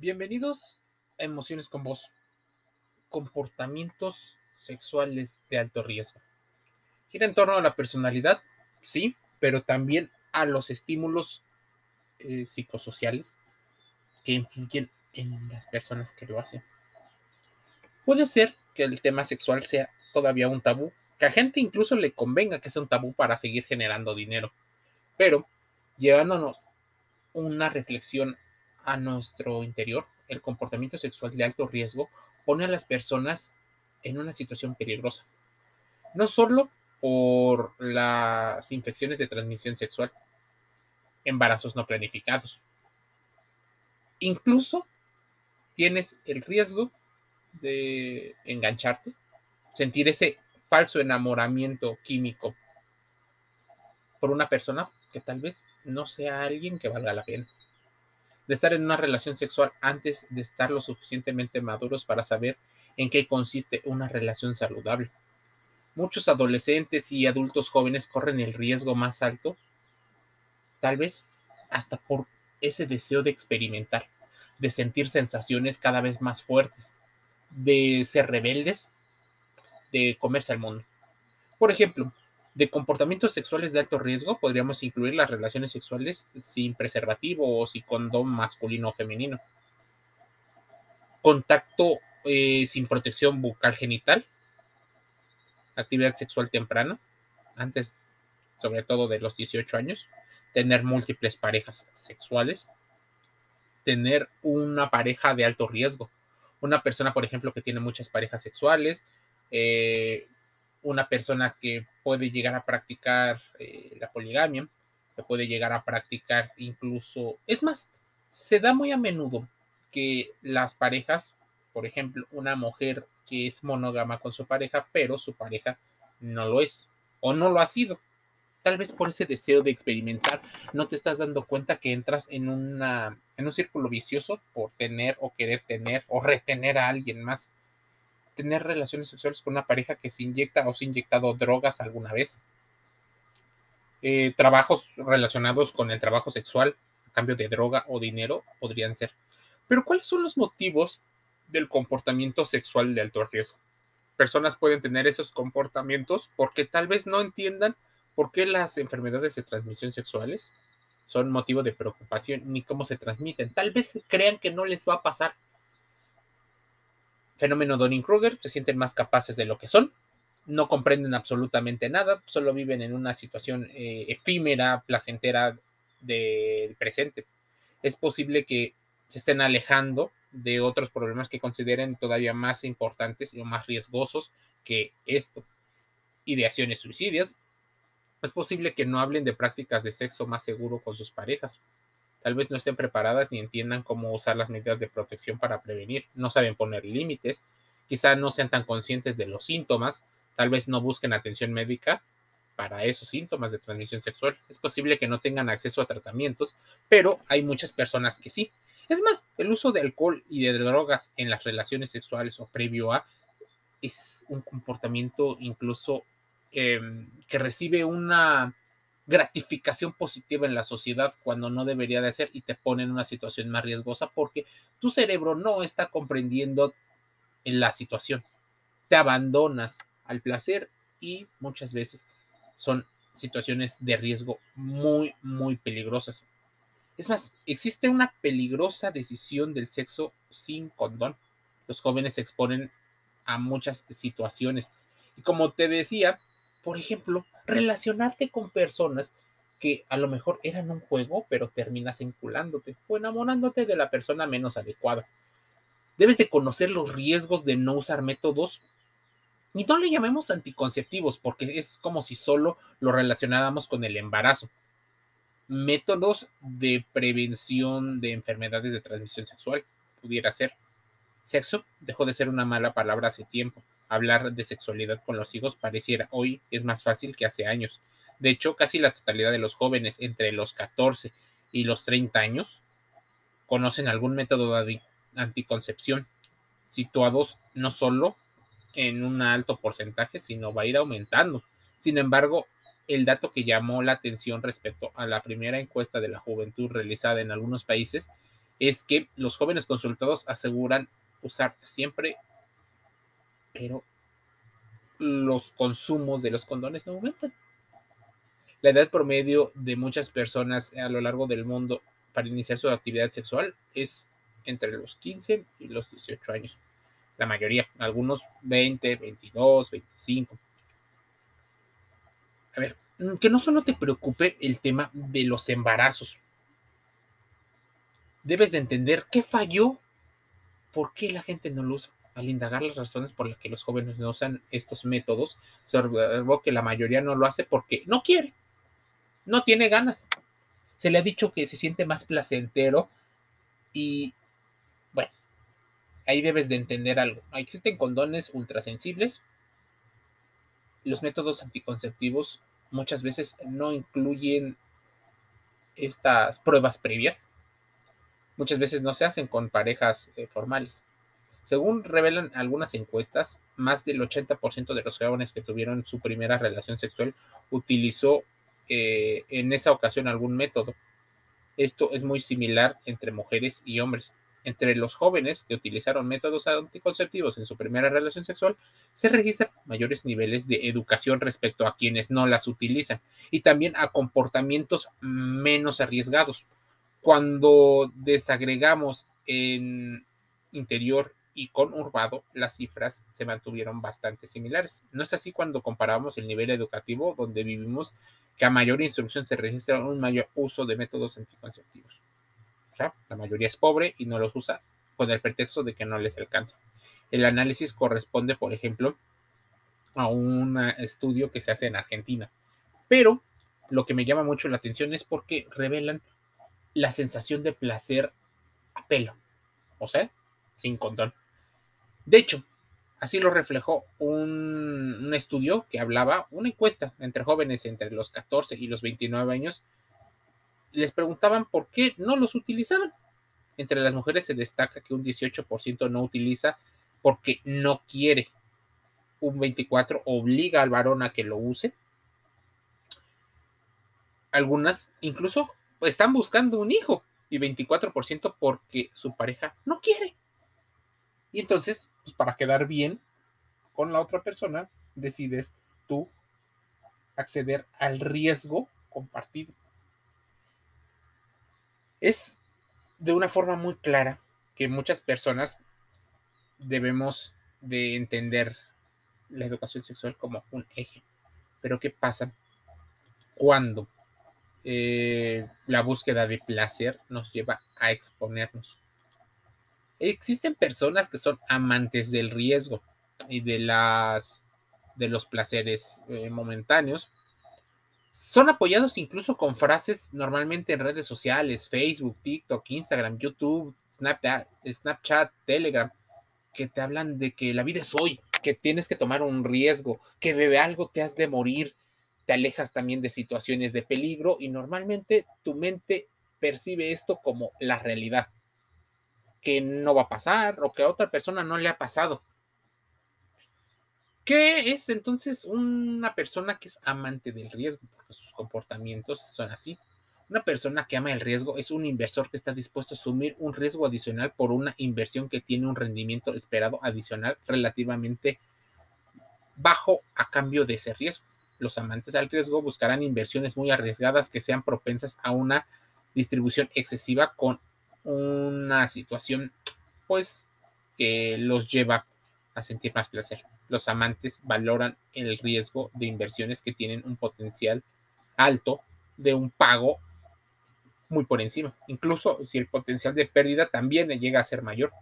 Bienvenidos a Emociones con Vos. Comportamientos sexuales de alto riesgo. Gira en torno a la personalidad, sí, pero también a los estímulos eh, psicosociales que influyen en las personas que lo hacen. Puede ser que el tema sexual sea todavía un tabú, que a gente incluso le convenga que sea un tabú para seguir generando dinero, pero llevándonos una reflexión a nuestro interior, el comportamiento sexual de alto riesgo pone a las personas en una situación peligrosa. No solo por las infecciones de transmisión sexual, embarazos no planificados. Incluso tienes el riesgo de engancharte, sentir ese falso enamoramiento químico por una persona que tal vez no sea alguien que valga la pena de estar en una relación sexual antes de estar lo suficientemente maduros para saber en qué consiste una relación saludable. Muchos adolescentes y adultos jóvenes corren el riesgo más alto, tal vez hasta por ese deseo de experimentar, de sentir sensaciones cada vez más fuertes, de ser rebeldes, de comerse al mundo. Por ejemplo, de comportamientos sexuales de alto riesgo podríamos incluir las relaciones sexuales sin preservativo o sin condón masculino o femenino. Contacto eh, sin protección bucal genital. Actividad sexual temprana, antes sobre todo de los 18 años. Tener múltiples parejas sexuales. Tener una pareja de alto riesgo. Una persona, por ejemplo, que tiene muchas parejas sexuales, eh, una persona que puede llegar a practicar eh, la poligamia, que puede llegar a practicar incluso, es más, se da muy a menudo que las parejas, por ejemplo, una mujer que es monógama con su pareja, pero su pareja no lo es o no lo ha sido. Tal vez por ese deseo de experimentar, no te estás dando cuenta que entras en, una, en un círculo vicioso por tener o querer tener o retener a alguien más tener relaciones sexuales con una pareja que se inyecta o se ha inyectado drogas alguna vez. Eh, trabajos relacionados con el trabajo sexual a cambio de droga o dinero podrían ser. Pero ¿cuáles son los motivos del comportamiento sexual de alto riesgo? Personas pueden tener esos comportamientos porque tal vez no entiendan por qué las enfermedades de transmisión sexuales son motivo de preocupación ni cómo se transmiten. Tal vez crean que no les va a pasar fenómeno Donning-Kruger, se sienten más capaces de lo que son, no comprenden absolutamente nada, solo viven en una situación eh, efímera, placentera del presente. Es posible que se estén alejando de otros problemas que consideren todavía más importantes y más riesgosos que esto. Ideaciones suicidias. Es posible que no hablen de prácticas de sexo más seguro con sus parejas. Tal vez no estén preparadas ni entiendan cómo usar las medidas de protección para prevenir, no saben poner límites, quizá no sean tan conscientes de los síntomas, tal vez no busquen atención médica para esos síntomas de transmisión sexual. Es posible que no tengan acceso a tratamientos, pero hay muchas personas que sí. Es más, el uso de alcohol y de drogas en las relaciones sexuales o previo a es un comportamiento incluso em, que recibe una gratificación positiva en la sociedad cuando no debería de ser y te pone en una situación más riesgosa porque tu cerebro no está comprendiendo en la situación. Te abandonas al placer y muchas veces son situaciones de riesgo muy, muy peligrosas. Es más, existe una peligrosa decisión del sexo sin condón. Los jóvenes se exponen a muchas situaciones. Y como te decía, por ejemplo, relacionarte con personas que a lo mejor eran un juego, pero terminas enculándote o enamorándote de la persona menos adecuada. Debes de conocer los riesgos de no usar métodos y no le llamemos anticonceptivos porque es como si solo lo relacionáramos con el embarazo. Métodos de prevención de enfermedades de transmisión sexual pudiera ser. Sexo dejó de ser una mala palabra hace tiempo hablar de sexualidad con los hijos pareciera hoy es más fácil que hace años. De hecho, casi la totalidad de los jóvenes entre los 14 y los 30 años conocen algún método de anticoncepción, situados no solo en un alto porcentaje, sino va a ir aumentando. Sin embargo, el dato que llamó la atención respecto a la primera encuesta de la juventud realizada en algunos países es que los jóvenes consultados aseguran usar siempre, pero los consumos de los condones no aumentan. La edad promedio de muchas personas a lo largo del mundo para iniciar su actividad sexual es entre los 15 y los 18 años. La mayoría, algunos 20, 22, 25. A ver, que no solo te preocupe el tema de los embarazos. Debes de entender qué falló, por qué la gente no lo usa. Al indagar las razones por las que los jóvenes no usan estos métodos, se observó que la mayoría no lo hace porque no quiere, no tiene ganas. Se le ha dicho que se siente más placentero y, bueno, ahí debes de entender algo. Existen condones ultrasensibles. Los métodos anticonceptivos muchas veces no incluyen estas pruebas previas. Muchas veces no se hacen con parejas eh, formales. Según revelan algunas encuestas, más del 80% de los jóvenes que tuvieron su primera relación sexual utilizó eh, en esa ocasión algún método. Esto es muy similar entre mujeres y hombres. Entre los jóvenes que utilizaron métodos anticonceptivos en su primera relación sexual, se registran mayores niveles de educación respecto a quienes no las utilizan y también a comportamientos menos arriesgados. Cuando desagregamos en interior y con Urbado, las cifras se mantuvieron bastante similares. No es así cuando comparamos el nivel educativo donde vivimos, que a mayor instrucción se registra un mayor uso de métodos anticonceptivos. O sea, la mayoría es pobre y no los usa con el pretexto de que no les alcanza. El análisis corresponde, por ejemplo, a un estudio que se hace en Argentina. Pero lo que me llama mucho la atención es porque revelan la sensación de placer a pelo. O sea, sin condón. De hecho, así lo reflejó un, estudio que hablaba, una encuesta entre jóvenes entre los 14 y los 29 años. Les preguntaban por qué no los utilizaban. Entre las mujeres se destaca que un 18% no utiliza porque no quiere. Un 24% obliga al varón a que lo use. Algunas incluso están buscando un hijo y 24% porque su pareja no quiere. Y entonces, pues para quedar bien con la otra persona, decides tú acceder al riesgo compartido. Es de una forma muy clara que muchas personas debemos de entender la educación sexual como un eje. Pero ¿qué pasa cuando eh, la búsqueda de placer nos lleva a exponernos? Existen personas que son amantes del riesgo y de las de los placeres eh, momentáneos. Son apoyados incluso con frases normalmente en redes sociales, Facebook, TikTok, Instagram, YouTube, Snapchat, Snapchat, Telegram, que te hablan de que la vida es hoy, que tienes que tomar un riesgo, que bebe algo te has de morir, te alejas también de situaciones de peligro y normalmente tu mente percibe esto como la realidad que no va a pasar o que a otra persona no le ha pasado. ¿Qué es entonces una persona que es amante del riesgo? Porque sus comportamientos son así. Una persona que ama el riesgo es un inversor que está dispuesto a asumir un riesgo adicional por una inversión que tiene un rendimiento esperado adicional relativamente bajo a cambio de ese riesgo. Los amantes del riesgo buscarán inversiones muy arriesgadas que sean propensas a una distribución excesiva con una situación pues que los lleva a sentir más placer. Los amantes valoran el riesgo de inversiones que tienen un potencial alto de un pago muy por encima, incluso si el potencial de pérdida también llega a ser mayor.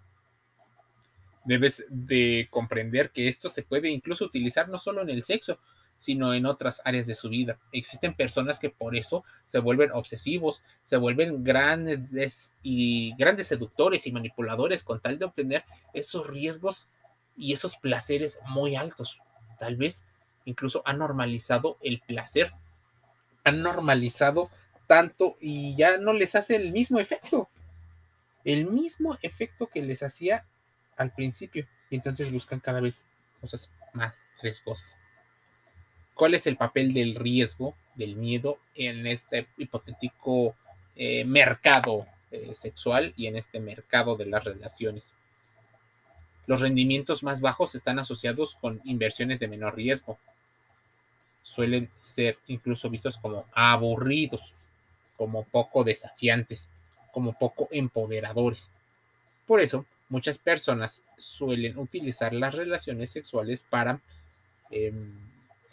Debes de comprender que esto se puede incluso utilizar no solo en el sexo, sino en otras áreas de su vida. Existen personas que por eso se vuelven obsesivos, se vuelven grandes y grandes seductores y manipuladores con tal de obtener esos riesgos y esos placeres muy altos. Tal vez incluso han normalizado el placer, han normalizado tanto y ya no les hace el mismo efecto, el mismo efecto que les hacía al principio. Y entonces buscan cada vez cosas más riesgosas cuál es el papel del riesgo, del miedo en este hipotético eh, mercado eh, sexual y en este mercado de las relaciones. Los rendimientos más bajos están asociados con inversiones de menor riesgo. Suelen ser incluso vistos como aburridos, como poco desafiantes, como poco empoderadores. Por eso, muchas personas suelen utilizar las relaciones sexuales para em,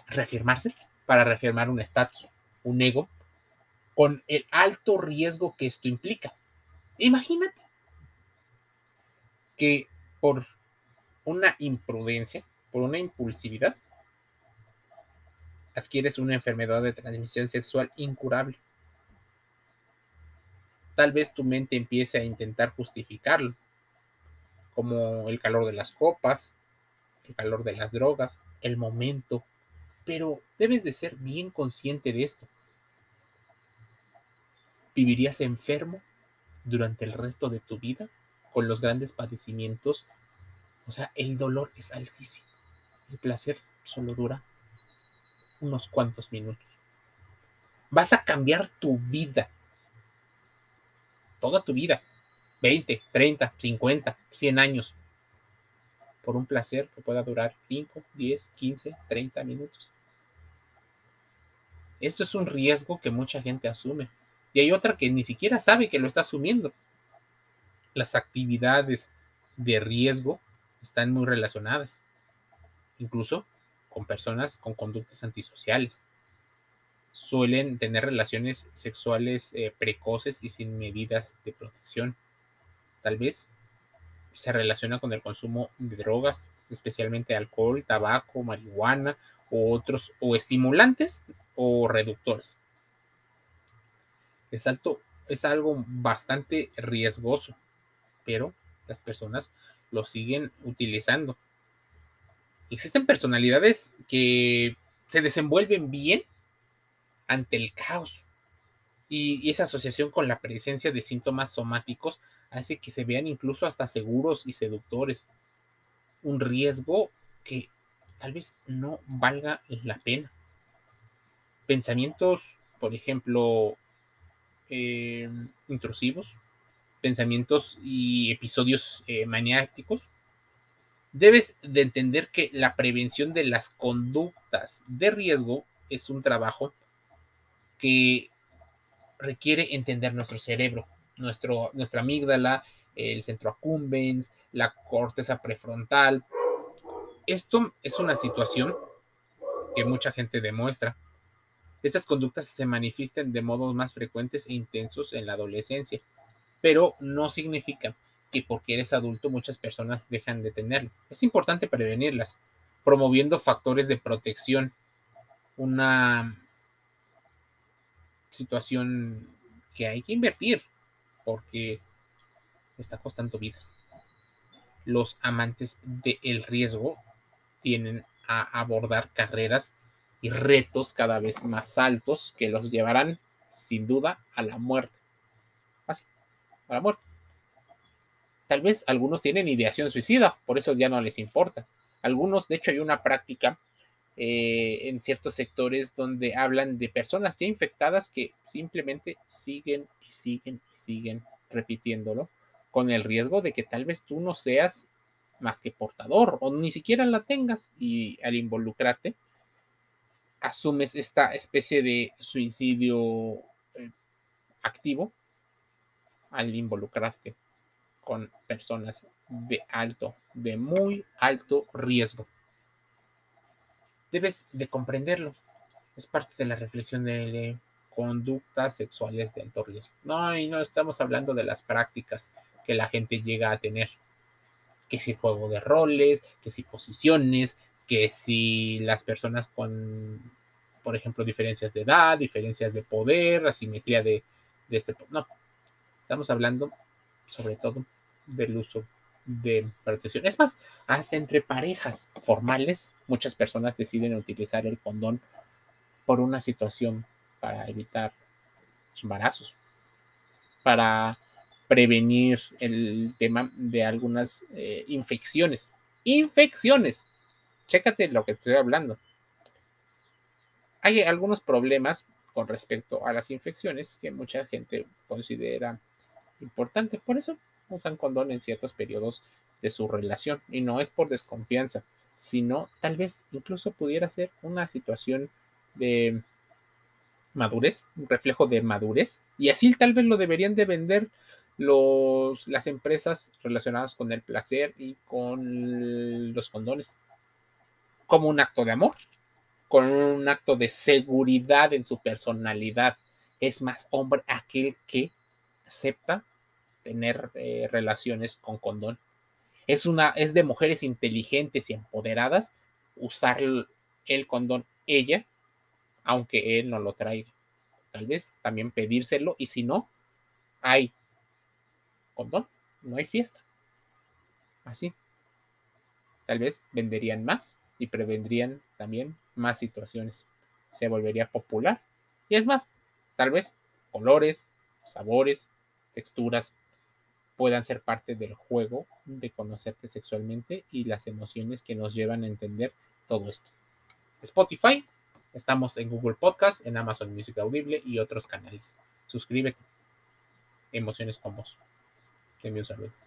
reafirmarse, para reafirmar un estatus, un ego, con el alto riesgo que esto implica. Imagínate que por una imprudencia, por una impulsividad, adquieres una enfermedad de transmisión sexual incurable. Tal vez tu mente empiece a intentar justificarlo, como el calor de las copas, el calor de las drogas, el momento, pero debes de ser bien consciente de esto. ¿Vivirías enfermo durante el resto de tu vida con los grandes padecimientos o sea, el dolor es altísimo. El placer solo dura unos cuantos minutos. Vas a cambiar tu vida. Toda tu vida. 20, 30, 50, 100 años. Por un placer que pueda durar 5, 10, 15, 30 minutos. Esto es un riesgo que mucha gente asume. Y hay otra que ni siquiera sabe que lo está asumiendo. Las actividades de riesgo están muy relacionadas, incluso con personas con conductas antisociales. Suelen tener relaciones sexuales eh, precoces y sin medidas de protección. Tal vez se relaciona con el consumo de drogas, especialmente alcohol, tabaco, marihuana o otros, o estimulantes o reductores. Es, alto, es algo bastante riesgoso, pero las personas lo siguen utilizando. Existen personalidades que se desenvuelven bien ante el caos. Y, esa asociación con la presencia de síntomas somáticos hace que se vean incluso hasta seguros y seductores. Un riesgo que tal vez no valga la pena. Pensamientos, por ejemplo, eh, intrusivos, pensamientos y episodios eh, maniáticos, debes de entender que la prevención de las conductas de riesgo es un trabajo que requiere entender nuestro cerebro, nuestro, nuestra amígdala, el centro accumbens, la corteza prefrontal. Esto es una situación que mucha gente demuestra. Estas conductas se manifiestan de modos más frecuentes e intensos en la adolescencia pero no significa que porque eres adulto muchas personas dejan de tenerlo. Es importante prevenirlas, promoviendo factores de protección, una situación que hay que invertir porque está costando vidas. Los amantes del riesgo tienen a abordar carreras y retos cada vez más altos que los llevarán sin duda a la muerte a la muerte. Tal vez algunos tienen ideación suicida, por eso ya no les importa. Algunos, de hecho, hay una práctica eh, en ciertos sectores donde hablan de personas ya infectadas que simplemente siguen y siguen y siguen repitiéndolo con el riesgo de que tal vez tú no seas más que portador o ni siquiera la tengas y al involucrarte asumes esta especie de suicidio eh, activo al involucrarte con personas de alto, de muy alto riesgo. Debes de comprenderlo. Es parte de la reflexión de conductas sexuales de alto riesgo. No, y no estamos hablando de las prácticas que la gente llega a tener. Que si juego de roles, que si posiciones, que si las personas con, por ejemplo, diferencias de edad, diferencias de poder, asimetría de, de este... No, Estamos hablando sobre todo del uso de protección. Es más, hasta entre parejas formales, muchas personas deciden utilizar el condón por una situación para evitar embarazos, para prevenir el tema de algunas eh, infecciones. Infecciones. Chécate lo que estoy hablando. Hay algunos problemas con respecto a las infecciones que mucha gente considera importante. Por eso usan condón en ciertos periodos de su relación. Y no es por desconfianza, sino tal vez incluso pudiera ser una situación de madurez, un reflejo de madurez. Y así tal vez lo deberían de vender los, las empresas relacionadas con el placer y con los condones. Como un acto de amor, con un acto de seguridad en su personalidad. Es más hombre aquel que acepta tener eh, relaciones con condón. Es, una, es de mujeres inteligentes y empoderadas usar el, el condón ella, aunque él no lo traiga. Tal vez también pedírselo y si no, hay condón, no hay fiesta. Así. Tal vez venderían más y prevendrían también más situaciones. Se volvería popular. Y es más, tal vez colores, sabores, texturas puedan ser parte del juego de conocerte sexualmente y las emociones que nos llevan a entender todo esto. Spotify, estamos en Google Podcast, en Amazon Music Audible y otros canales. Suscríbete. Emociones con vos. Game News, I.